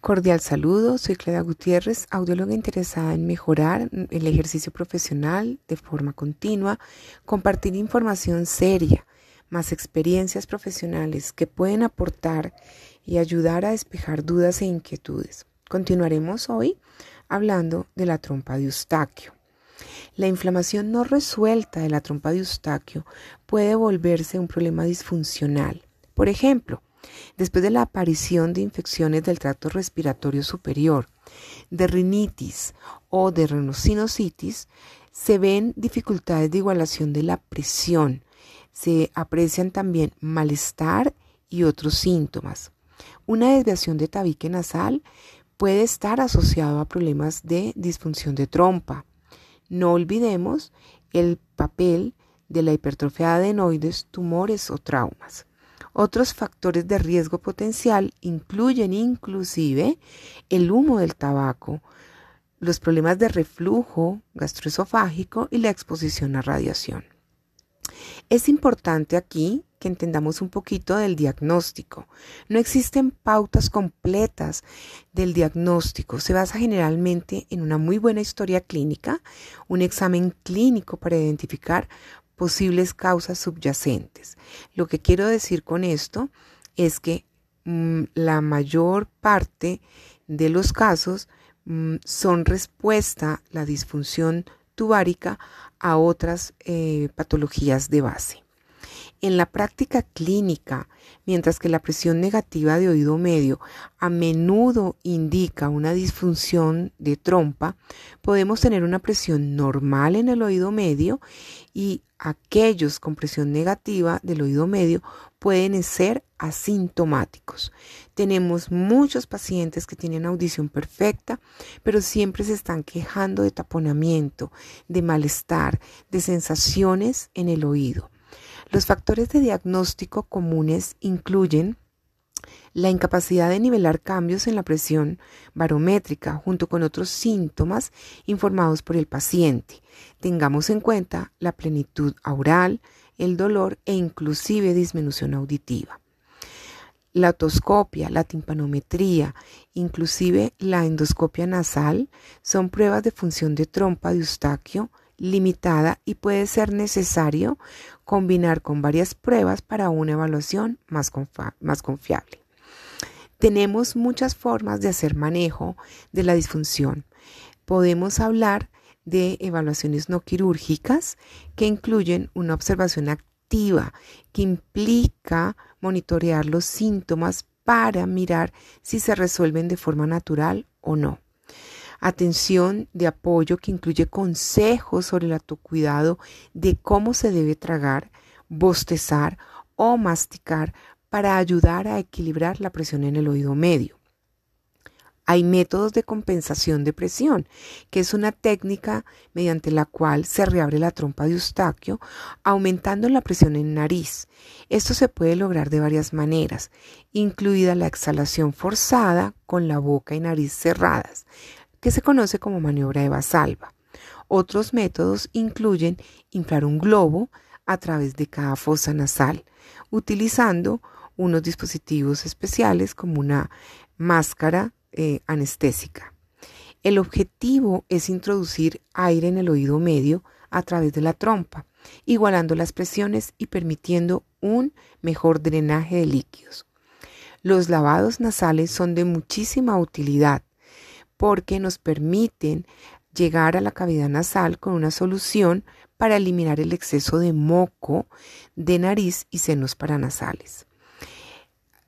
Cordial saludo, soy Clara Gutiérrez, audióloga interesada en mejorar el ejercicio profesional de forma continua, compartir información seria, más experiencias profesionales que pueden aportar y ayudar a despejar dudas e inquietudes. Continuaremos hoy hablando de la trompa de Eustaquio. La inflamación no resuelta de la trompa de Eustaquio puede volverse un problema disfuncional. Por ejemplo, Después de la aparición de infecciones del tracto respiratorio superior, de rinitis o de rinocinositis, se ven dificultades de igualación de la presión. Se aprecian también malestar y otros síntomas. Una desviación de tabique nasal puede estar asociado a problemas de disfunción de trompa. No olvidemos el papel de la hipertrofia de adenoides, tumores o traumas. Otros factores de riesgo potencial incluyen inclusive el humo del tabaco, los problemas de reflujo gastroesofágico y la exposición a radiación. Es importante aquí que entendamos un poquito del diagnóstico. No existen pautas completas del diagnóstico. Se basa generalmente en una muy buena historia clínica, un examen clínico para identificar posibles causas subyacentes. Lo que quiero decir con esto es que mm, la mayor parte de los casos mm, son respuesta la disfunción tubárica a otras eh, patologías de base. En la práctica clínica, mientras que la presión negativa de oído medio a menudo indica una disfunción de trompa, podemos tener una presión normal en el oído medio y aquellos con presión negativa del oído medio pueden ser asintomáticos. Tenemos muchos pacientes que tienen audición perfecta, pero siempre se están quejando de taponamiento, de malestar, de sensaciones en el oído. Los factores de diagnóstico comunes incluyen la incapacidad de nivelar cambios en la presión barométrica junto con otros síntomas informados por el paciente. Tengamos en cuenta la plenitud aural, el dolor e inclusive disminución auditiva. La otoscopia, la timpanometría, inclusive la endoscopia nasal son pruebas de función de trompa de Eustaquio limitada y puede ser necesario combinar con varias pruebas para una evaluación más, más confiable. Tenemos muchas formas de hacer manejo de la disfunción. Podemos hablar de evaluaciones no quirúrgicas que incluyen una observación activa que implica monitorear los síntomas para mirar si se resuelven de forma natural o no atención de apoyo que incluye consejos sobre el autocuidado de cómo se debe tragar, bostezar o masticar para ayudar a equilibrar la presión en el oído medio. Hay métodos de compensación de presión, que es una técnica mediante la cual se reabre la trompa de Eustaquio, aumentando la presión en nariz. Esto se puede lograr de varias maneras, incluida la exhalación forzada con la boca y nariz cerradas, que se conoce como maniobra de Basalva. Otros métodos incluyen inflar un globo a través de cada fosa nasal, utilizando unos dispositivos especiales como una máscara eh, anestésica. El objetivo es introducir aire en el oído medio a través de la trompa, igualando las presiones y permitiendo un mejor drenaje de líquidos. Los lavados nasales son de muchísima utilidad porque nos permiten llegar a la cavidad nasal con una solución para eliminar el exceso de moco de nariz y senos paranasales.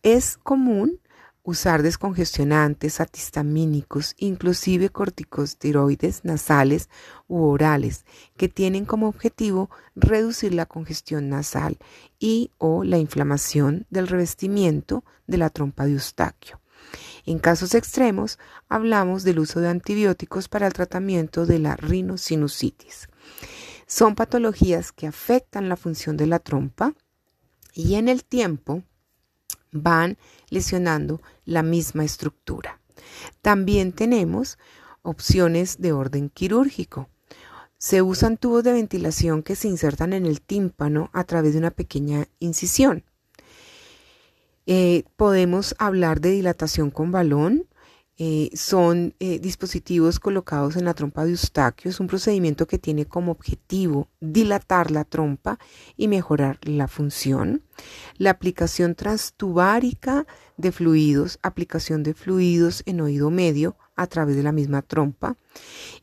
Es común usar descongestionantes, antihistamínicos, inclusive corticosteroides nasales u orales, que tienen como objetivo reducir la congestión nasal y o la inflamación del revestimiento de la trompa de Eustaquio. En casos extremos, hablamos del uso de antibióticos para el tratamiento de la rinosinusitis. Son patologías que afectan la función de la trompa y en el tiempo van lesionando la misma estructura. También tenemos opciones de orden quirúrgico. Se usan tubos de ventilación que se insertan en el tímpano a través de una pequeña incisión. Eh, podemos hablar de dilatación con balón, eh, son eh, dispositivos colocados en la trompa de Eustaquio. Es un procedimiento que tiene como objetivo dilatar la trompa y mejorar la función. La aplicación transtubárica de fluidos, aplicación de fluidos en oído medio a través de la misma trompa.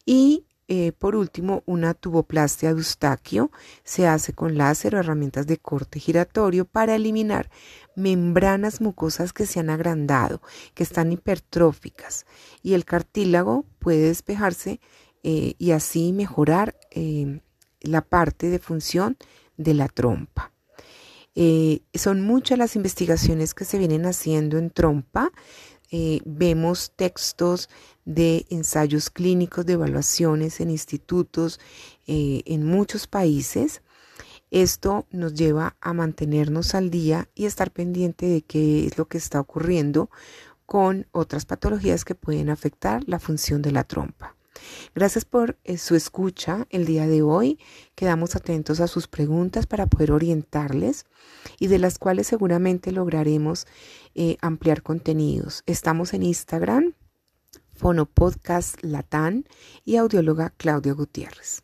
Y eh, por último, una tuboplastia de Eustaquio se hace con láser o herramientas de corte giratorio para eliminar membranas mucosas que se han agrandado, que están hipertróficas y el cartílago puede despejarse eh, y así mejorar eh, la parte de función de la trompa. son muchas las investigaciones que se vienen haciendo en trompa. Vemos textos de ensayos clínicos, de evaluaciones en institutos eh, en muchos países. Esto nos lleva a mantenernos al día y estar pendiente de qué es lo que está ocurriendo con otras patologías que pueden afectar la función de la trompa. Gracias por eh, su escucha el día de hoy. Quedamos atentos a sus preguntas para poder orientarles y de las cuales seguramente lograremos eh, ampliar contenidos. Estamos en Instagram Fonopodcast Latán y audióloga Claudia Gutiérrez.